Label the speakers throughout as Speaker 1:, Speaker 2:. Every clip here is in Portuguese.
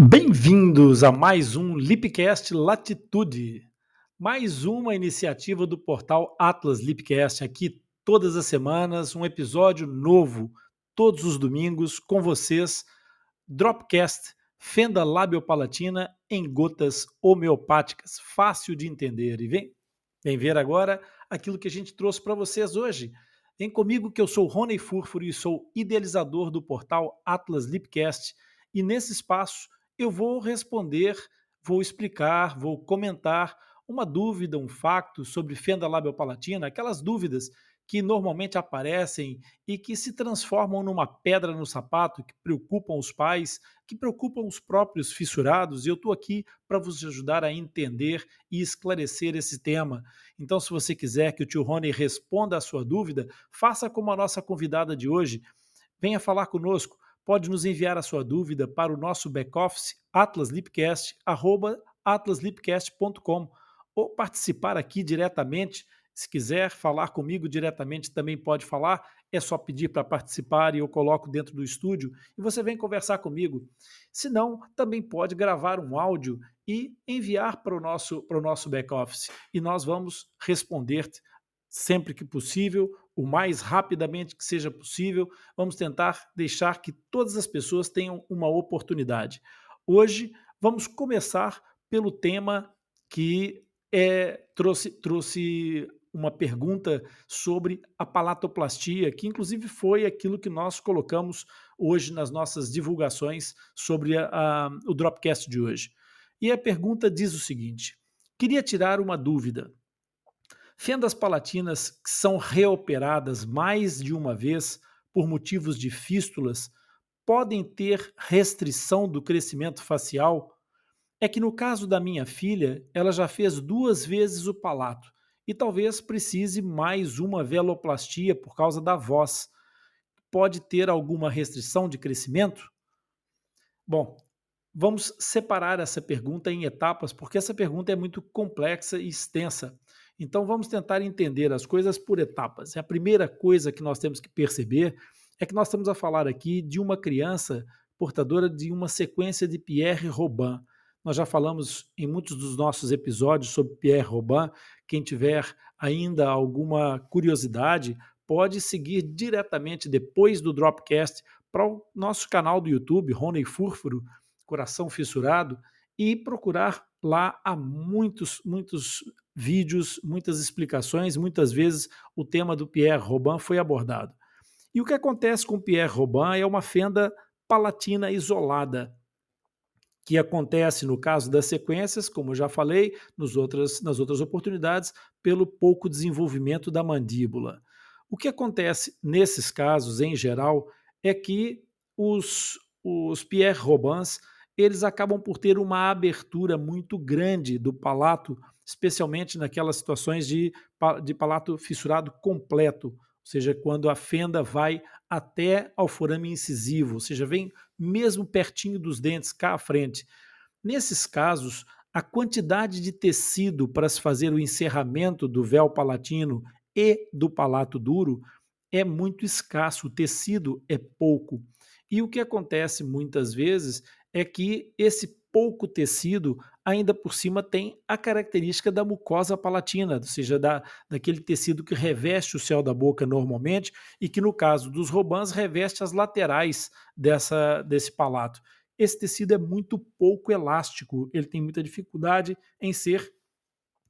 Speaker 1: Bem-vindos a mais um Lipcast Latitude, mais uma iniciativa do portal Atlas Lipcast. Aqui todas as semanas, um episódio novo, todos os domingos, com vocês. Dropcast, fenda labiopalatina em gotas homeopáticas, fácil de entender. E vem, vem ver agora aquilo que a gente trouxe para vocês hoje. Vem comigo que eu sou Rony Furfuro e sou idealizador do portal Atlas Lipcast. E nesse espaço eu vou responder, vou explicar, vou comentar uma dúvida, um facto sobre fenda labiopalatina, aquelas dúvidas que normalmente aparecem e que se transformam numa pedra no sapato, que preocupam os pais, que preocupam os próprios fissurados, e eu estou aqui para vos ajudar a entender e esclarecer esse tema. Então, se você quiser que o tio Rony responda a sua dúvida, faça como a nossa convidada de hoje. Venha falar conosco pode nos enviar a sua dúvida para o nosso back-office atlaslipcast.com ou participar aqui diretamente. Se quiser falar comigo diretamente, também pode falar. É só pedir para participar e eu coloco dentro do estúdio e você vem conversar comigo. Se não, também pode gravar um áudio e enviar para o nosso, nosso back-office e nós vamos responder sempre que possível o mais rapidamente que seja possível. Vamos tentar deixar que todas as pessoas tenham uma oportunidade. Hoje vamos começar pelo tema que é, trouxe, trouxe uma pergunta sobre a palatoplastia, que inclusive foi aquilo que nós colocamos hoje nas nossas divulgações sobre a, a, o Dropcast de hoje. E a pergunta diz o seguinte: queria tirar uma dúvida. Fendas palatinas que são reoperadas mais de uma vez por motivos de fístulas podem ter restrição do crescimento facial? É que no caso da minha filha, ela já fez duas vezes o palato e talvez precise mais uma veloplastia por causa da voz. Pode ter alguma restrição de crescimento? Bom, vamos separar essa pergunta em etapas, porque essa pergunta é muito complexa e extensa. Então vamos tentar entender as coisas por etapas. A primeira coisa que nós temos que perceber é que nós estamos a falar aqui de uma criança portadora de uma sequência de Pierre Robin. Nós já falamos em muitos dos nossos episódios sobre Pierre Robin. Quem tiver ainda alguma curiosidade, pode seguir diretamente depois do Dropcast para o nosso canal do YouTube, Rony Furfuro, Coração Fissurado, e procurar lá há muitos, muitos vídeos, muitas explicações, muitas vezes o tema do Pierre Robin foi abordado. E o que acontece com Pierre Robin é uma fenda palatina isolada, que acontece no caso das sequências, como eu já falei, nos outras, nas outras oportunidades, pelo pouco desenvolvimento da mandíbula. O que acontece nesses casos, em geral, é que os, os Pierre Robins eles acabam por ter uma abertura muito grande do palato especialmente naquelas situações de, de palato fissurado completo, ou seja, quando a fenda vai até ao forame incisivo, ou seja, vem mesmo pertinho dos dentes, cá à frente. Nesses casos, a quantidade de tecido para se fazer o encerramento do véu palatino e do palato duro é muito escasso, o tecido é pouco. E o que acontece muitas vezes é que esse pouco tecido ainda por cima tem a característica da mucosa palatina, ou seja, da, daquele tecido que reveste o céu da boca normalmente e que, no caso dos robãs, reveste as laterais dessa, desse palato. Esse tecido é muito pouco elástico, ele tem muita dificuldade em ser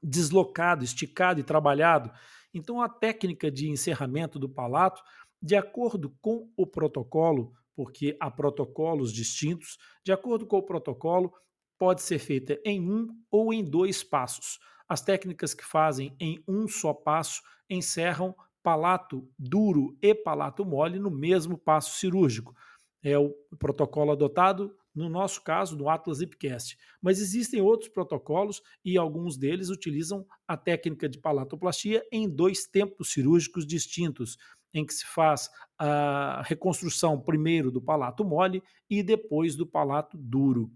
Speaker 1: deslocado, esticado e trabalhado. Então, a técnica de encerramento do palato, de acordo com o protocolo, porque há protocolos distintos, de acordo com o protocolo, pode ser feita em um ou em dois passos. As técnicas que fazem em um só passo encerram palato duro e palato mole no mesmo passo cirúrgico. É o protocolo adotado, no nosso caso, no Atlas Ipcast. Mas existem outros protocolos e alguns deles utilizam a técnica de palatoplastia em dois tempos cirúrgicos distintos, em que se faz a reconstrução primeiro do palato mole e depois do palato duro.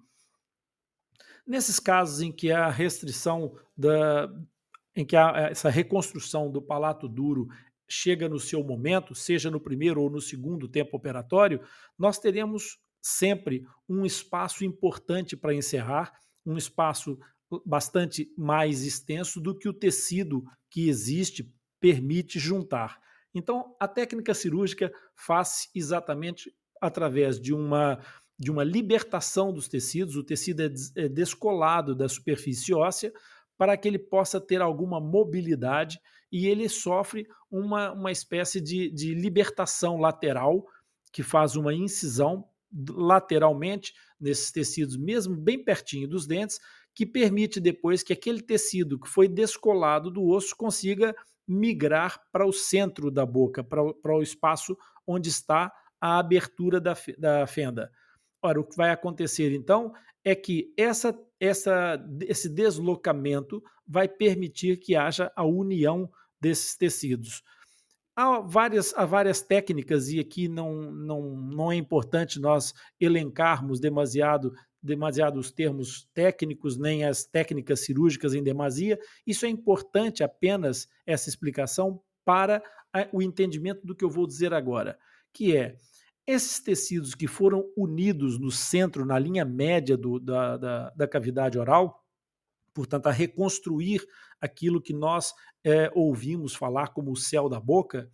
Speaker 1: Nesses casos em que a restrição da em que a, essa reconstrução do palato duro chega no seu momento, seja no primeiro ou no segundo tempo operatório, nós teremos sempre um espaço importante para encerrar, um espaço bastante mais extenso do que o tecido que existe permite juntar. Então, a técnica cirúrgica faz exatamente através de uma de uma libertação dos tecidos, o tecido é, é descolado da superfície óssea para que ele possa ter alguma mobilidade e ele sofre uma, uma espécie de, de libertação lateral que faz uma incisão lateralmente nesses tecidos, mesmo bem pertinho dos dentes, que permite depois que aquele tecido que foi descolado do osso consiga migrar para o centro da boca, para o, para o espaço onde está a abertura da, da fenda. Ora, o que vai acontecer então é que essa, essa, esse deslocamento vai permitir que haja a união desses tecidos. Há várias, há várias técnicas, e aqui não, não, não é importante nós elencarmos demasiado demasiados termos técnicos, nem as técnicas cirúrgicas em demasia. Isso é importante apenas essa explicação para o entendimento do que eu vou dizer agora, que é esses tecidos que foram unidos no centro, na linha média do, da, da, da, cavidade oral, portanto, a reconstruir aquilo que nós é, ouvimos falar como o céu da boca,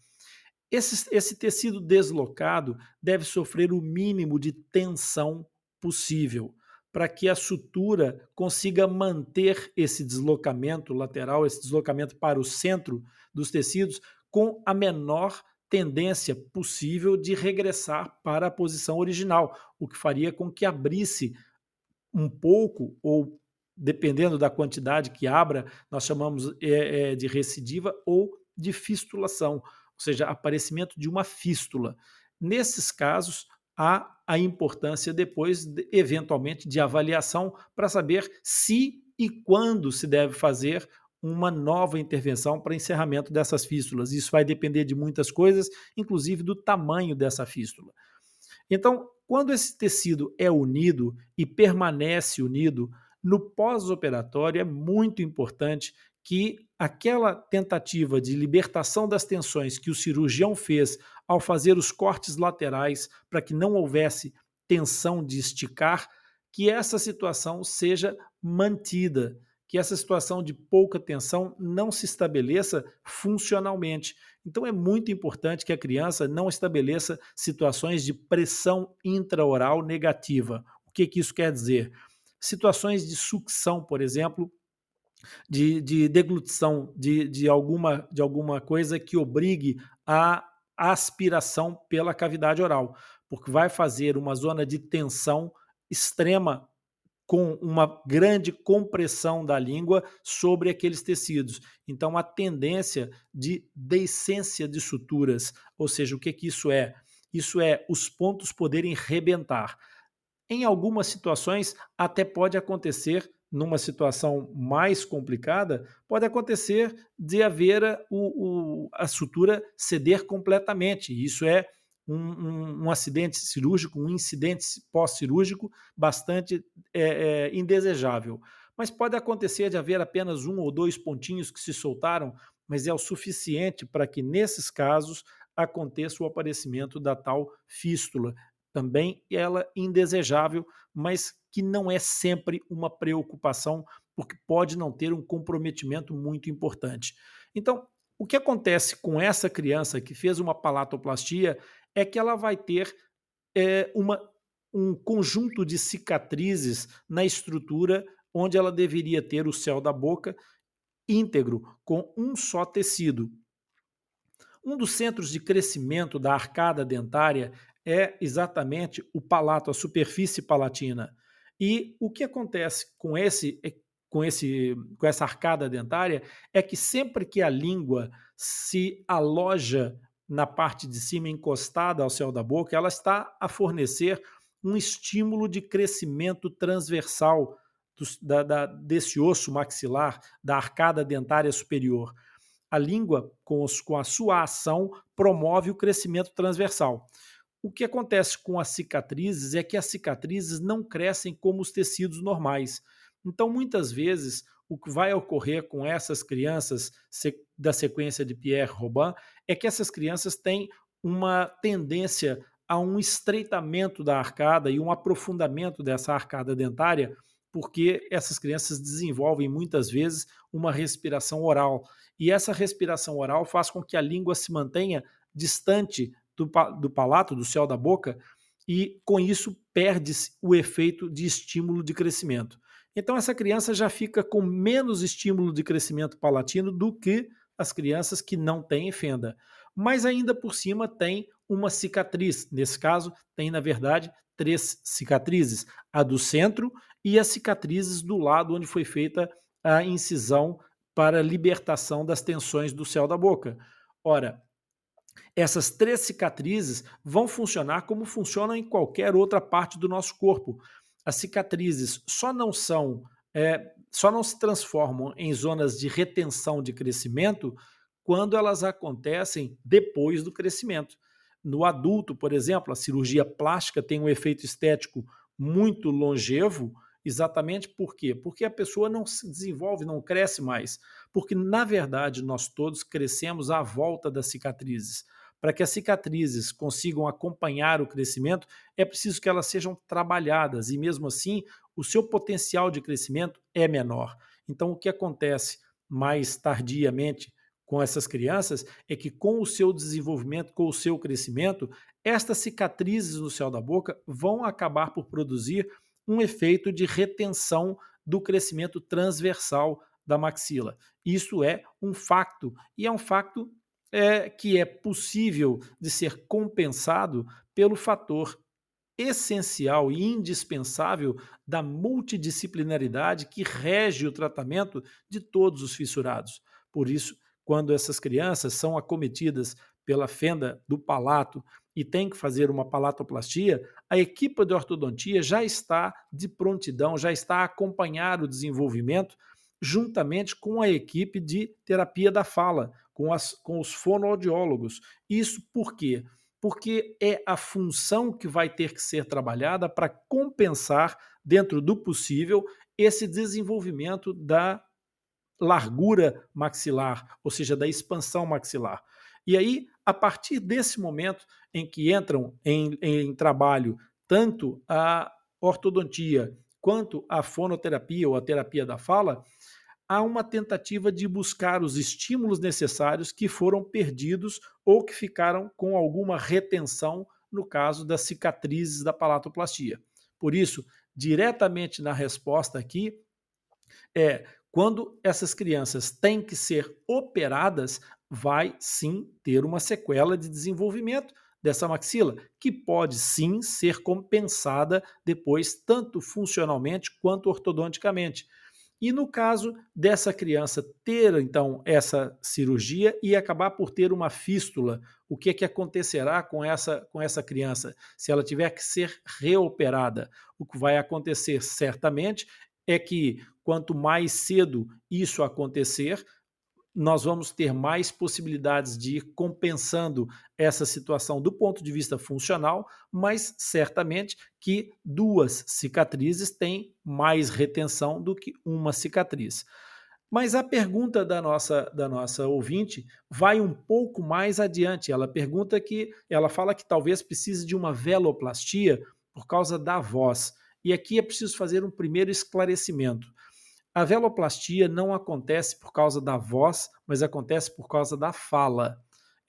Speaker 1: esse, esse tecido deslocado deve sofrer o mínimo de tensão possível para que a sutura consiga manter esse deslocamento lateral, esse deslocamento para o centro dos tecidos, com a menor tendência possível de regressar para a posição original, o que faria com que abrisse um pouco, ou dependendo da quantidade que abra, nós chamamos é, é, de recidiva ou de fistulação, ou seja, aparecimento de uma fístula. Nesses casos, há a importância depois, eventualmente, de avaliação para saber se e quando se deve fazer uma nova intervenção para encerramento dessas fístulas. Isso vai depender de muitas coisas, inclusive do tamanho dessa fístula. Então, quando esse tecido é unido e permanece unido, no pós-operatório é muito importante que aquela tentativa de libertação das tensões que o cirurgião fez ao fazer os cortes laterais para que não houvesse tensão de esticar, que essa situação seja mantida que essa situação de pouca tensão não se estabeleça funcionalmente. Então é muito importante que a criança não estabeleça situações de pressão intraoral negativa. O que, que isso quer dizer? Situações de sucção, por exemplo, de, de deglutição de, de, alguma, de alguma coisa que obrigue a aspiração pela cavidade oral, porque vai fazer uma zona de tensão extrema com uma grande compressão da língua sobre aqueles tecidos. Então, a tendência de deiscência de suturas, ou seja, o que, que isso é? Isso é os pontos poderem rebentar. Em algumas situações, até pode acontecer, numa situação mais complicada, pode acontecer de haver o, o, a sutura ceder completamente. Isso é um, um, um acidente cirúrgico, um incidente pós-cirúrgico bastante é, é, indesejável. Mas pode acontecer de haver apenas um ou dois pontinhos que se soltaram, mas é o suficiente para que, nesses casos, aconteça o aparecimento da tal fístula. Também ela indesejável, mas que não é sempre uma preocupação, porque pode não ter um comprometimento muito importante. Então, o que acontece com essa criança que fez uma palatoplastia é que ela vai ter é, uma, um conjunto de cicatrizes na estrutura onde ela deveria ter o céu da boca íntegro, com um só tecido. Um dos centros de crescimento da arcada dentária é exatamente o palato, a superfície palatina. E o que acontece com esse com esse com essa arcada dentária é que sempre que a língua se aloja na parte de cima, encostada ao céu da boca, ela está a fornecer um estímulo de crescimento transversal da, da, desse osso maxilar, da arcada dentária superior. A língua, com, os, com a sua ação, promove o crescimento transversal. O que acontece com as cicatrizes é que as cicatrizes não crescem como os tecidos normais. Então, muitas vezes, o que vai ocorrer com essas crianças da sequência de Pierre Robin é que essas crianças têm uma tendência a um estreitamento da arcada e um aprofundamento dessa arcada dentária, porque essas crianças desenvolvem muitas vezes uma respiração oral. E essa respiração oral faz com que a língua se mantenha distante do, do palato, do céu da boca, e com isso perde-se o efeito de estímulo de crescimento. Então essa criança já fica com menos estímulo de crescimento palatino do que as crianças que não têm fenda. Mas ainda por cima tem uma cicatriz. Nesse caso, tem na verdade três cicatrizes: a do centro e as cicatrizes do lado onde foi feita a incisão para libertação das tensões do céu da boca. Ora, essas três cicatrizes vão funcionar como funcionam em qualquer outra parte do nosso corpo. As cicatrizes só não são, é, só não se transformam em zonas de retenção de crescimento quando elas acontecem depois do crescimento. No adulto, por exemplo, a cirurgia plástica tem um efeito estético muito longevo, exatamente por quê? Porque a pessoa não se desenvolve, não cresce mais. Porque, na verdade, nós todos crescemos à volta das cicatrizes. Para que as cicatrizes consigam acompanhar o crescimento, é preciso que elas sejam trabalhadas e, mesmo assim, o seu potencial de crescimento é menor. Então, o que acontece mais tardiamente com essas crianças é que, com o seu desenvolvimento, com o seu crescimento, estas cicatrizes no céu da boca vão acabar por produzir um efeito de retenção do crescimento transversal da maxila. Isso é um facto, e é um facto é, que é possível de ser compensado pelo fator essencial e indispensável da multidisciplinaridade que rege o tratamento de todos os fissurados. Por isso, quando essas crianças são acometidas pela fenda do palato e tem que fazer uma palatoplastia, a equipe de ortodontia já está de prontidão, já está a acompanhar o desenvolvimento juntamente com a equipe de terapia da fala, com, as, com os fonoaudiólogos. Isso por quê? Porque é a função que vai ter que ser trabalhada para compensar, dentro do possível, esse desenvolvimento da largura maxilar, ou seja, da expansão maxilar. E aí, a partir desse momento em que entram em, em trabalho tanto a ortodontia quanto a fonoterapia ou a terapia da fala, há uma tentativa de buscar os estímulos necessários que foram perdidos ou que ficaram com alguma retenção no caso das cicatrizes da palatoplastia. Por isso, diretamente na resposta aqui, é quando essas crianças têm que ser operadas, vai sim ter uma sequela de desenvolvimento dessa maxila, que pode sim ser compensada depois, tanto funcionalmente quanto ortodonticamente. E no caso dessa criança ter então essa cirurgia e acabar por ter uma fístula, o que é que acontecerá com essa com essa criança se ela tiver que ser reoperada? O que vai acontecer certamente é que quanto mais cedo isso acontecer, nós vamos ter mais possibilidades de ir compensando essa situação do ponto de vista funcional, mas certamente que duas cicatrizes têm mais retenção do que uma cicatriz. Mas a pergunta da nossa, da nossa ouvinte vai um pouco mais adiante. Ela pergunta que ela fala que talvez precise de uma veloplastia por causa da voz. E aqui é preciso fazer um primeiro esclarecimento. A veloplastia não acontece por causa da voz, mas acontece por causa da fala.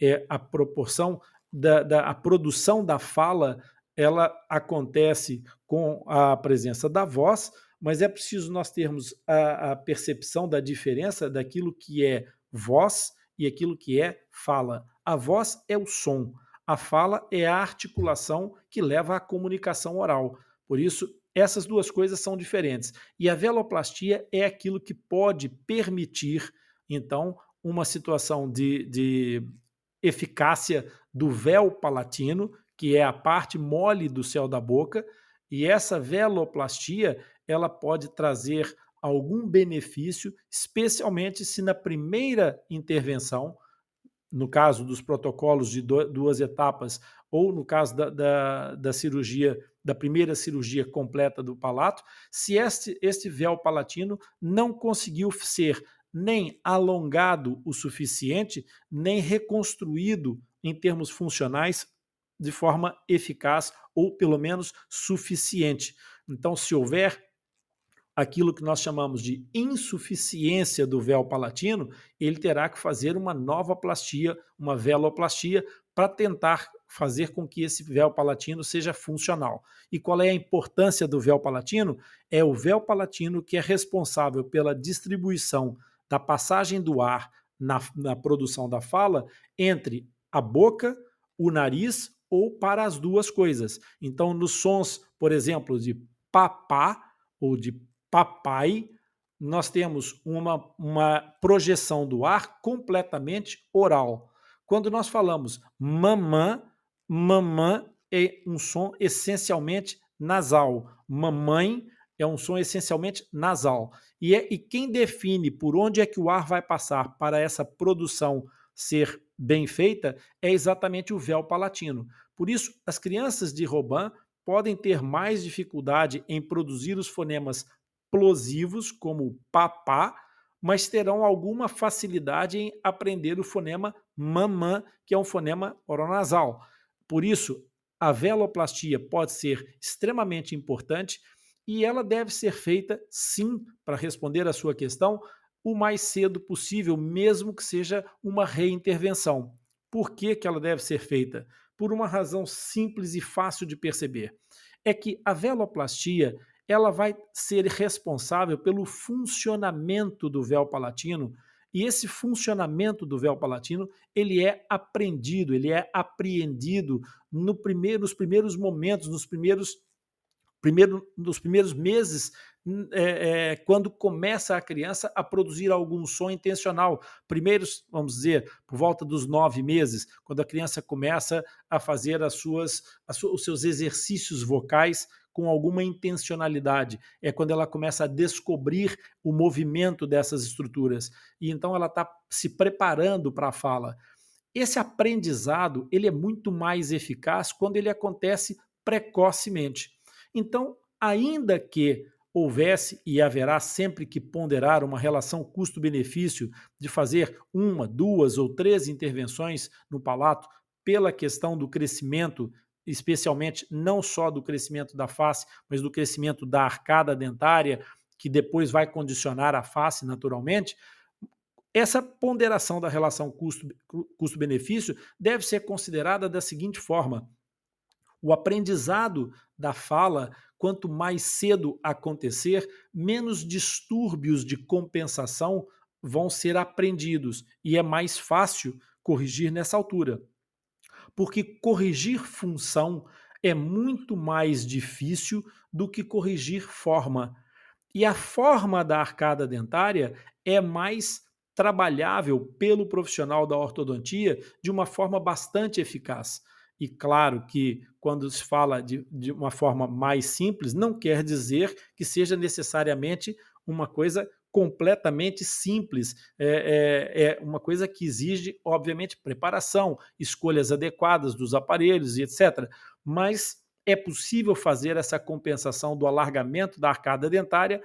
Speaker 1: É a proporção da, da a produção da fala, ela acontece com a presença da voz, mas é preciso nós termos a, a percepção da diferença daquilo que é voz e aquilo que é fala. A voz é o som, a fala é a articulação que leva à comunicação oral. Por isso, essas duas coisas são diferentes. E a veloplastia é aquilo que pode permitir, então, uma situação de, de eficácia do véu palatino, que é a parte mole do céu da boca, e essa veloplastia ela pode trazer algum benefício, especialmente se na primeira intervenção, no caso dos protocolos de duas etapas, ou no caso da, da, da cirurgia da primeira cirurgia completa do palato, se este, este véu palatino não conseguiu ser nem alongado o suficiente, nem reconstruído em termos funcionais de forma eficaz ou pelo menos suficiente. Então, se houver aquilo que nós chamamos de insuficiência do véu palatino, ele terá que fazer uma nova plastia, uma veloplastia, para tentar fazer com que esse véu palatino seja funcional. E qual é a importância do véu palatino? É o véu palatino que é responsável pela distribuição da passagem do ar na, na produção da fala entre a boca, o nariz ou para as duas coisas. Então, nos sons, por exemplo, de papá ou de papai, nós temos uma, uma projeção do ar completamente oral. Quando nós falamos mamã, mamã é um som essencialmente nasal. Mamãe é um som essencialmente nasal. E, é, e quem define por onde é que o ar vai passar para essa produção ser bem feita é exatamente o véu palatino. Por isso, as crianças de Robin podem ter mais dificuldade em produzir os fonemas plosivos, como papá, mas terão alguma facilidade em aprender o fonema mamã, que é um fonema oronasal. Por isso, a veloplastia pode ser extremamente importante e ela deve ser feita, sim, para responder à sua questão, o mais cedo possível, mesmo que seja uma reintervenção. Por que, que ela deve ser feita? Por uma razão simples e fácil de perceber. É que a veloplastia ela vai ser responsável pelo funcionamento do véu palatino, e esse funcionamento do véu palatino, ele é aprendido, ele é apreendido no primeiro, nos primeiros momentos, nos primeiros, primeiro, nos primeiros meses, é, é, quando começa a criança a produzir algum som intencional. Primeiros, vamos dizer, por volta dos nove meses, quando a criança começa a fazer as suas, as, os seus exercícios vocais com alguma intencionalidade. É quando ela começa a descobrir o movimento dessas estruturas. E então ela está se preparando para a fala. Esse aprendizado ele é muito mais eficaz quando ele acontece precocemente. Então, ainda que houvesse e haverá sempre que ponderar uma relação custo-benefício de fazer uma, duas ou três intervenções no palato pela questão do crescimento especialmente não só do crescimento da face, mas do crescimento da arcada dentária, que depois vai condicionar a face naturalmente, essa ponderação da relação custo-benefício deve ser considerada da seguinte forma: o aprendizado da fala, quanto mais cedo acontecer, menos distúrbios de compensação vão ser aprendidos e é mais fácil corrigir nessa altura porque corrigir função é muito mais difícil do que corrigir forma. E a forma da arcada dentária é mais trabalhável pelo profissional da ortodontia de uma forma bastante eficaz. E claro que quando se fala de, de uma forma mais simples, não quer dizer que seja necessariamente uma coisa completamente simples. É, é, é, uma coisa que exige, obviamente, preparação, escolhas adequadas dos aparelhos e etc. Mas é possível fazer essa compensação do alargamento da arcada dentária,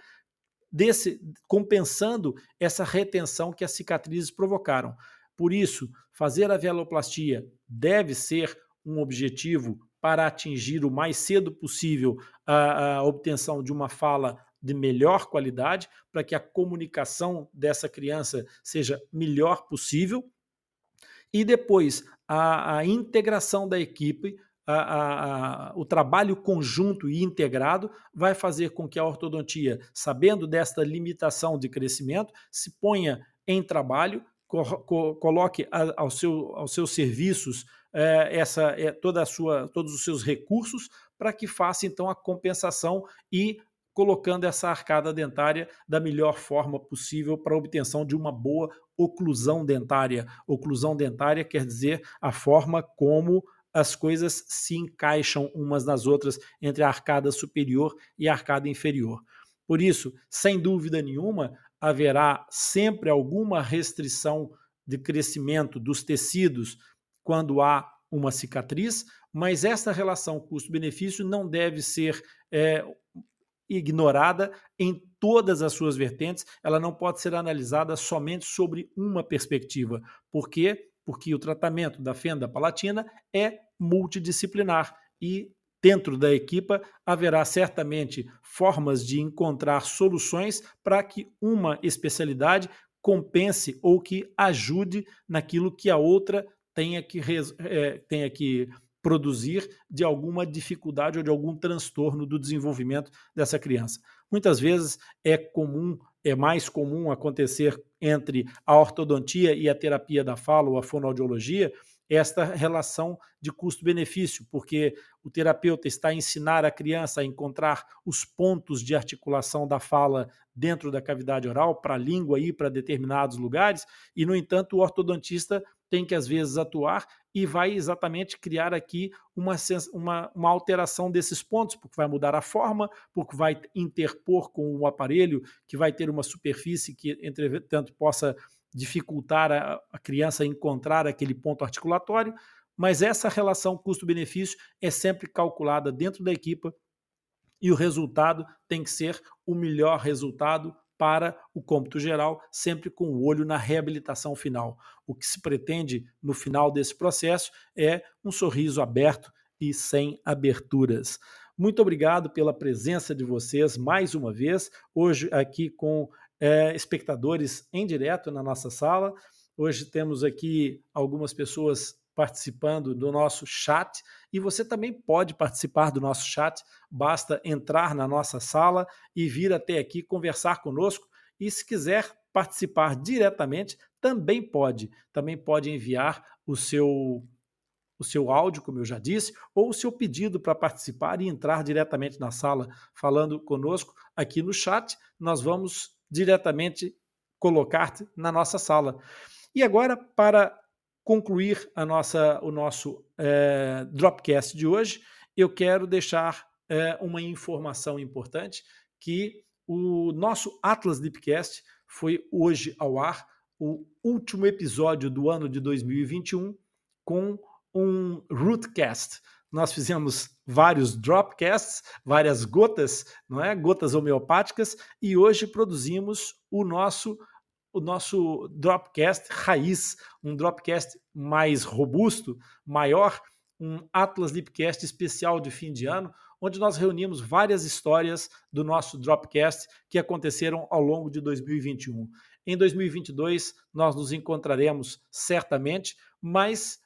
Speaker 1: desse, compensando essa retenção que as cicatrizes provocaram. Por isso, fazer a veloplastia deve ser um objetivo para atingir o mais cedo possível a, a obtenção de uma fala de melhor qualidade, para que a comunicação dessa criança seja melhor possível. E depois, a, a integração da equipe, a, a, o trabalho conjunto e integrado vai fazer com que a ortodontia, sabendo desta limitação de crescimento, se ponha em trabalho, co coloque ao seu, aos seus serviços é, essa, é, toda a sua, todos os seus recursos para que faça então a compensação e colocando essa arcada dentária da melhor forma possível para obtenção de uma boa oclusão dentária. Oclusão dentária quer dizer a forma como as coisas se encaixam umas nas outras entre a arcada superior e a arcada inferior. Por isso, sem dúvida nenhuma, haverá sempre alguma restrição de crescimento dos tecidos quando há uma cicatriz, mas essa relação custo-benefício não deve ser é, ignorada em todas as suas vertentes, ela não pode ser analisada somente sobre uma perspectiva. Por quê? Porque o tratamento da fenda palatina é multidisciplinar e dentro da equipa haverá certamente formas de encontrar soluções para que uma especialidade compense ou que ajude naquilo que a outra tenha que, é, tenha que produzir de alguma dificuldade ou de algum transtorno do desenvolvimento dessa criança. Muitas vezes é comum, é mais comum acontecer entre a ortodontia e a terapia da fala ou a fonoaudiologia, esta relação de custo-benefício, porque o terapeuta está a ensinar a criança a encontrar os pontos de articulação da fala dentro da cavidade oral, para a língua ir para determinados lugares, e, no entanto, o ortodontista tem que, às vezes, atuar e vai exatamente criar aqui uma, uma, uma alteração desses pontos, porque vai mudar a forma, porque vai interpor com o aparelho, que vai ter uma superfície que, entretanto, possa dificultar a, a criança encontrar aquele ponto articulatório, mas essa relação custo-benefício é sempre calculada dentro da equipa e o resultado tem que ser o melhor resultado para o cômputo geral, sempre com o olho na reabilitação final. O que se pretende no final desse processo é um sorriso aberto e sem aberturas. Muito obrigado pela presença de vocês mais uma vez, hoje aqui com é, espectadores em direto na nossa sala. Hoje temos aqui algumas pessoas participando do nosso chat e você também pode participar do nosso chat. Basta entrar na nossa sala e vir até aqui conversar conosco. E se quiser participar diretamente, também pode. Também pode enviar o seu o seu áudio, como eu já disse, ou o seu pedido para participar e entrar diretamente na sala falando conosco aqui no chat. Nós vamos diretamente colocar-te na nossa sala. E agora, para concluir a nossa, o nosso é, Dropcast de hoje, eu quero deixar é, uma informação importante que o nosso Atlas Deepcast foi hoje ao ar, o último episódio do ano de 2021, com um Rootcast. Nós fizemos vários dropcasts, várias gotas, não é? Gotas homeopáticas, e hoje produzimos o nosso o nosso dropcast raiz, um dropcast mais robusto, maior, um Atlas Lipcast especial de fim de ano, onde nós reunimos várias histórias do nosso Dropcast que aconteceram ao longo de 2021. Em 2022, nós nos encontraremos certamente, mas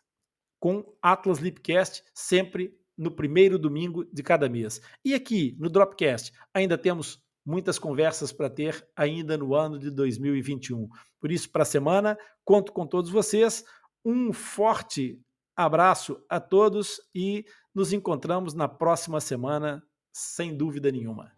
Speaker 1: com Atlas Lipcast sempre no primeiro domingo de cada mês. E aqui no Dropcast ainda temos muitas conversas para ter ainda no ano de 2021. Por isso, para a semana, conto com todos vocês. Um forte abraço a todos e nos encontramos na próxima semana, sem dúvida nenhuma.